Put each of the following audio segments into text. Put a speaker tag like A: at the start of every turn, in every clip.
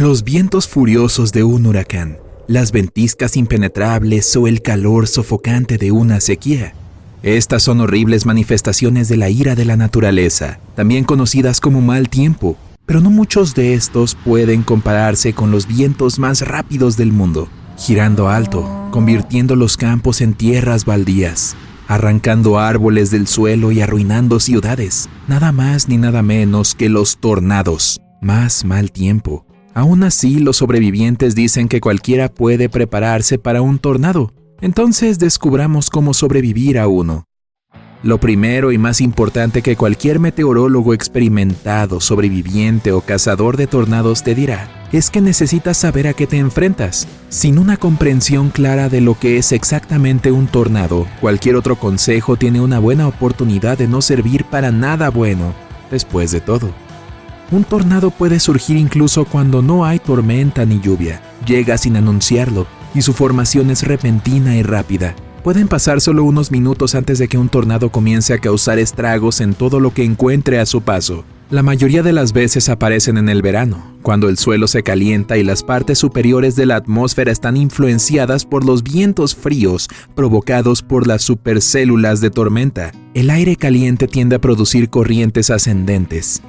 A: Los vientos furiosos de un huracán, las ventiscas impenetrables o el calor sofocante de una sequía. Estas son horribles manifestaciones de la ira de la naturaleza, también conocidas como mal tiempo, pero no muchos de estos pueden compararse con los vientos más rápidos del mundo, girando alto, convirtiendo los campos en tierras baldías, arrancando árboles del suelo y arruinando ciudades, nada más ni nada menos que los tornados, más mal tiempo. Aún así, los sobrevivientes dicen que cualquiera puede prepararse para un tornado, entonces descubramos cómo sobrevivir a uno. Lo primero y más importante que cualquier meteorólogo experimentado, sobreviviente o cazador de tornados te dirá es que necesitas saber a qué te enfrentas. Sin una comprensión clara de lo que es exactamente un tornado, cualquier otro consejo tiene una buena oportunidad de no servir para nada bueno, después de todo. Un tornado puede surgir incluso cuando no hay tormenta ni lluvia. Llega sin anunciarlo y su formación es repentina y rápida. Pueden pasar solo unos minutos antes de que un tornado comience a causar estragos en todo lo que encuentre a su paso. La mayoría de las veces aparecen en el verano, cuando el suelo se calienta y las partes superiores de la atmósfera están influenciadas por los vientos fríos provocados por las supercélulas de tormenta. El aire caliente tiende a producir corrientes ascendentes.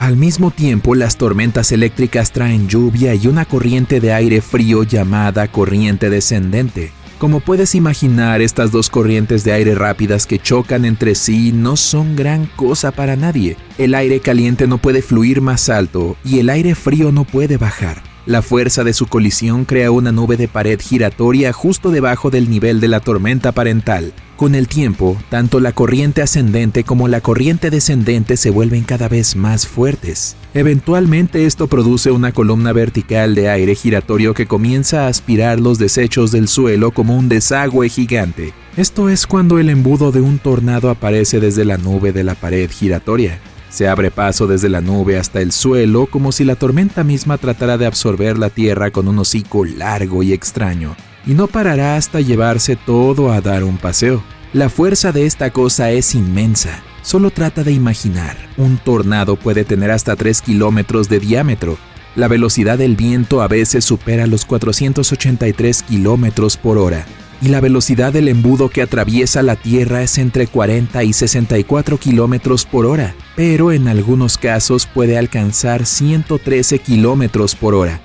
A: Al mismo tiempo, las tormentas eléctricas traen lluvia y una corriente de aire frío llamada corriente descendente. Como puedes imaginar, estas dos corrientes de aire rápidas que chocan entre sí no son gran cosa para nadie. El aire caliente no puede fluir más alto y el aire frío no puede bajar. La fuerza de su colisión crea una nube de pared giratoria justo debajo del nivel de la tormenta parental. Con el tiempo, tanto la corriente ascendente como la corriente descendente se vuelven cada vez más fuertes. Eventualmente esto produce una columna vertical de aire giratorio que comienza a aspirar los desechos del suelo como un desagüe gigante. Esto es cuando el embudo de un tornado aparece desde la nube de la pared giratoria. Se abre paso desde la nube hasta el suelo como si la tormenta misma tratara de absorber la tierra con un hocico largo y extraño, y no parará hasta llevarse todo a dar un paseo. La fuerza de esta cosa es inmensa. Solo trata de imaginar, un tornado puede tener hasta 3 kilómetros de diámetro. La velocidad del viento a veces supera los 483 kilómetros por hora, y la velocidad del embudo que atraviesa la Tierra es entre 40 y 64 kilómetros por hora, pero en algunos casos puede alcanzar 113 kilómetros por hora.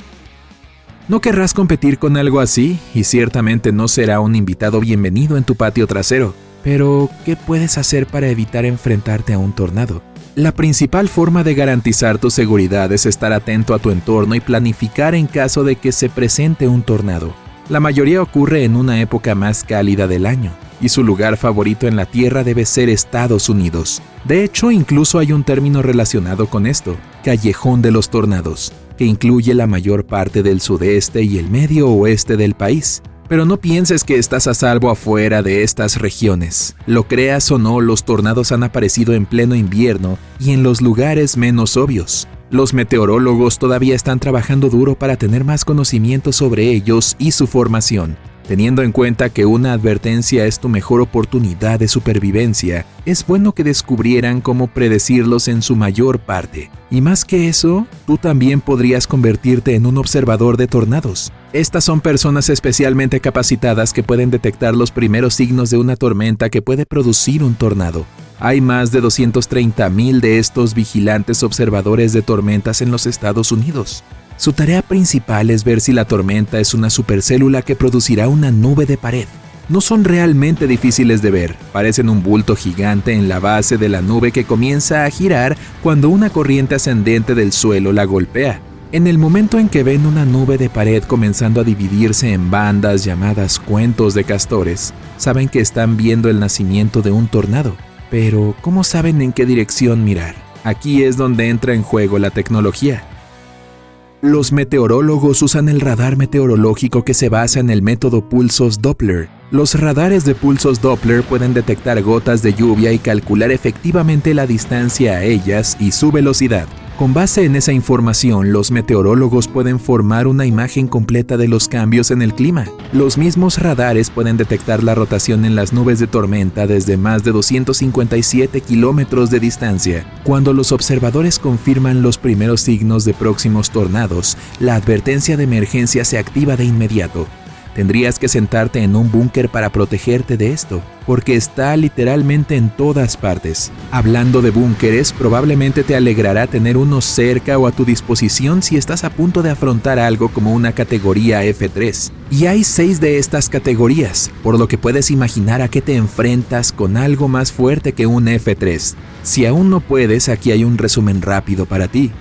A: No querrás competir con algo así y ciertamente no será un invitado bienvenido en tu patio trasero, pero ¿qué puedes hacer para evitar enfrentarte a un tornado? La principal forma de garantizar tu seguridad es estar atento a tu entorno y planificar en caso de que se presente un tornado. La mayoría ocurre en una época más cálida del año, y su lugar favorito en la Tierra debe ser Estados Unidos. De hecho, incluso hay un término relacionado con esto, callejón de los tornados, que incluye la mayor parte del sudeste y el medio oeste del país. Pero no pienses que estás a salvo afuera de estas regiones. Lo creas o no, los tornados han aparecido en pleno invierno y en los lugares menos obvios. Los meteorólogos todavía están trabajando duro para tener más conocimiento sobre ellos y su formación. Teniendo en cuenta que una advertencia es tu mejor oportunidad de supervivencia, es bueno que descubrieran cómo predecirlos en su mayor parte. Y más que eso, tú también podrías convertirte en un observador de tornados. Estas son personas especialmente capacitadas que pueden detectar los primeros signos de una tormenta que puede producir un tornado. Hay más de 230.000 de estos vigilantes observadores de tormentas en los Estados Unidos. Su tarea principal es ver si la tormenta es una supercélula que producirá una nube de pared. No son realmente difíciles de ver, parecen un bulto gigante en la base de la nube que comienza a girar cuando una corriente ascendente del suelo la golpea. En el momento en que ven una nube de pared comenzando a dividirse en bandas llamadas cuentos de castores, saben que están viendo el nacimiento de un tornado. Pero, ¿cómo saben en qué dirección mirar? Aquí es donde entra en juego la tecnología. Los meteorólogos usan el radar meteorológico que se basa en el método pulsos Doppler. Los radares de pulsos Doppler pueden detectar gotas de lluvia y calcular efectivamente la distancia a ellas y su velocidad. Con base en esa información, los meteorólogos pueden formar una imagen completa de los cambios en el clima. Los mismos radares pueden detectar la rotación en las nubes de tormenta desde más de 257 kilómetros de distancia. Cuando los observadores confirman los primeros signos de próximos tornados, la advertencia de emergencia se activa de inmediato. Tendrías que sentarte en un búnker para protegerte de esto, porque está literalmente en todas partes. Hablando de búnkeres, probablemente te alegrará tener uno cerca o a tu disposición si estás a punto de afrontar algo como una categoría F3. Y hay seis de estas categorías, por lo que puedes imaginar a qué te enfrentas con algo más fuerte que un F3. Si aún no puedes, aquí hay un resumen rápido para ti.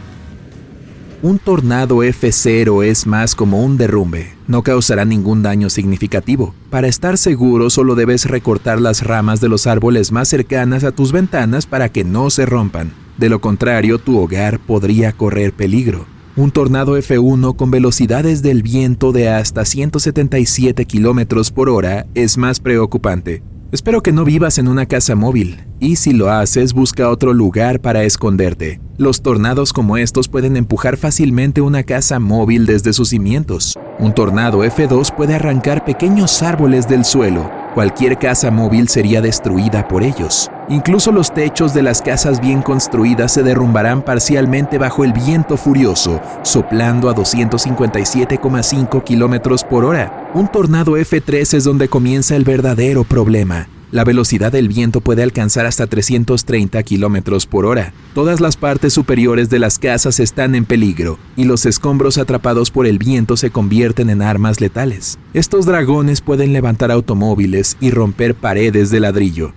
A: Un tornado F0 es más como un derrumbe, no causará ningún daño significativo. Para estar seguro solo debes recortar las ramas de los árboles más cercanas a tus ventanas para que no se rompan. De lo contrario, tu hogar podría correr peligro. Un tornado F1 con velocidades del viento de hasta 177 km por hora es más preocupante. Espero que no vivas en una casa móvil, y si lo haces, busca otro lugar para esconderte. Los tornados como estos pueden empujar fácilmente una casa móvil desde sus cimientos. Un tornado F2 puede arrancar pequeños árboles del suelo. Cualquier casa móvil sería destruida por ellos. Incluso los techos de las casas bien construidas se derrumbarán parcialmente bajo el viento furioso, soplando a 257,5 km por hora. Un tornado F3 es donde comienza el verdadero problema. La velocidad del viento puede alcanzar hasta 330 km por hora. Todas las partes superiores de las casas están en peligro y los escombros atrapados por el viento se convierten en armas letales. Estos dragones pueden levantar automóviles y romper paredes de ladrillo.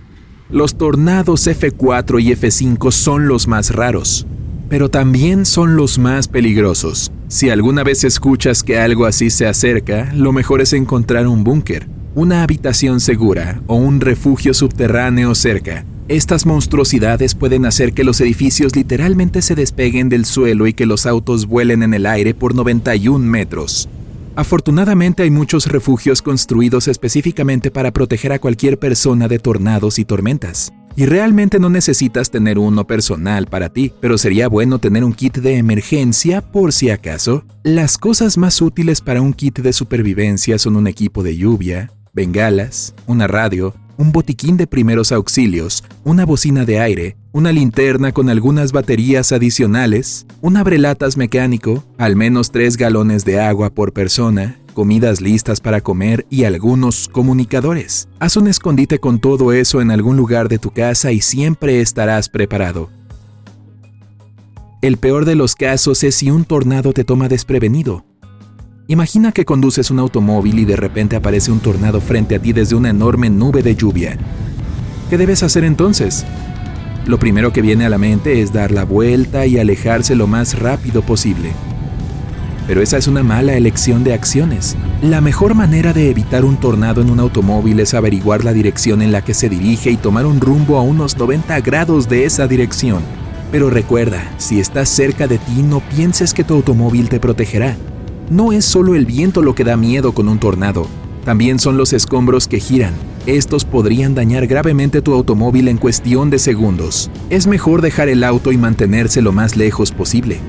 A: Los tornados F4 y F5 son los más raros, pero también son los más peligrosos. Si alguna vez escuchas que algo así se acerca, lo mejor es encontrar un búnker una habitación segura o un refugio subterráneo cerca. Estas monstruosidades pueden hacer que los edificios literalmente se despeguen del suelo y que los autos vuelen en el aire por 91 metros. Afortunadamente hay muchos refugios construidos específicamente para proteger a cualquier persona de tornados y tormentas. Y realmente no necesitas tener uno personal para ti, pero sería bueno tener un kit de emergencia por si acaso. Las cosas más útiles para un kit de supervivencia son un equipo de lluvia, bengalas, una radio, un botiquín de primeros auxilios, una bocina de aire, una linterna con algunas baterías adicionales, un abrelatas mecánico, al menos tres galones de agua por persona, comidas listas para comer y algunos comunicadores. Haz un escondite con todo eso en algún lugar de tu casa y siempre estarás preparado. El peor de los casos es si un tornado te toma desprevenido. Imagina que conduces un automóvil y de repente aparece un tornado frente a ti desde una enorme nube de lluvia. ¿Qué debes hacer entonces? Lo primero que viene a la mente es dar la vuelta y alejarse lo más rápido posible. Pero esa es una mala elección de acciones. La mejor manera de evitar un tornado en un automóvil es averiguar la dirección en la que se dirige y tomar un rumbo a unos 90 grados de esa dirección. Pero recuerda, si estás cerca de ti no pienses que tu automóvil te protegerá. No es solo el viento lo que da miedo con un tornado, también son los escombros que giran. Estos podrían dañar gravemente tu automóvil en cuestión de segundos. Es mejor dejar el auto y mantenerse lo más lejos posible.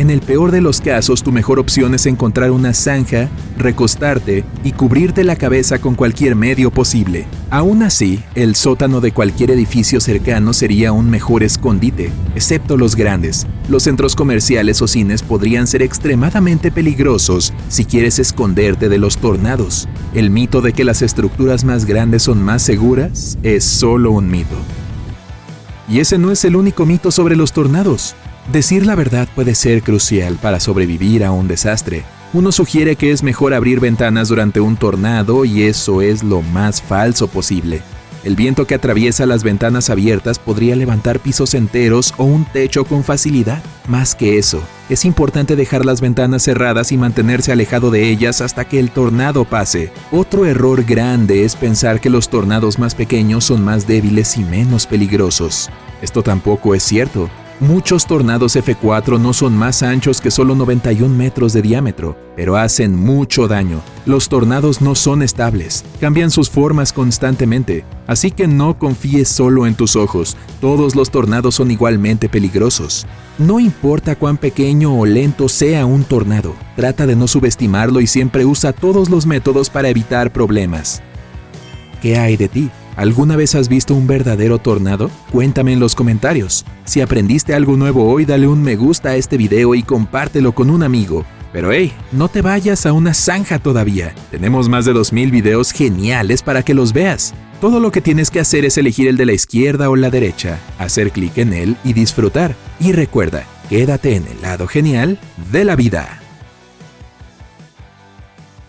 A: En el peor de los casos, tu mejor opción es encontrar una zanja, recostarte y cubrirte la cabeza con cualquier medio posible. Aún así, el sótano de cualquier edificio cercano sería un mejor escondite, excepto los grandes. Los centros comerciales o cines podrían ser extremadamente peligrosos si quieres esconderte de los tornados. El mito de que las estructuras más grandes son más seguras es solo un mito. Y ese no es el único mito sobre los tornados. Decir la verdad puede ser crucial para sobrevivir a un desastre. Uno sugiere que es mejor abrir ventanas durante un tornado y eso es lo más falso posible. El viento que atraviesa las ventanas abiertas podría levantar pisos enteros o un techo con facilidad. Más que eso, es importante dejar las ventanas cerradas y mantenerse alejado de ellas hasta que el tornado pase. Otro error grande es pensar que los tornados más pequeños son más débiles y menos peligrosos. Esto tampoco es cierto. Muchos tornados F4 no son más anchos que solo 91 metros de diámetro, pero hacen mucho daño. Los tornados no son estables, cambian sus formas constantemente, así que no confíes solo en tus ojos, todos los tornados son igualmente peligrosos. No importa cuán pequeño o lento sea un tornado, trata de no subestimarlo y siempre usa todos los métodos para evitar problemas. ¿Qué hay de ti? ¿Alguna vez has visto un verdadero tornado? Cuéntame en los comentarios. Si aprendiste algo nuevo hoy, dale un me gusta a este video y compártelo con un amigo. Pero hey, no te vayas a una zanja todavía. Tenemos más de 2000 videos geniales para que los veas. Todo lo que tienes que hacer es elegir el de la izquierda o la derecha, hacer clic en él y disfrutar. Y recuerda, quédate en el lado genial de la vida.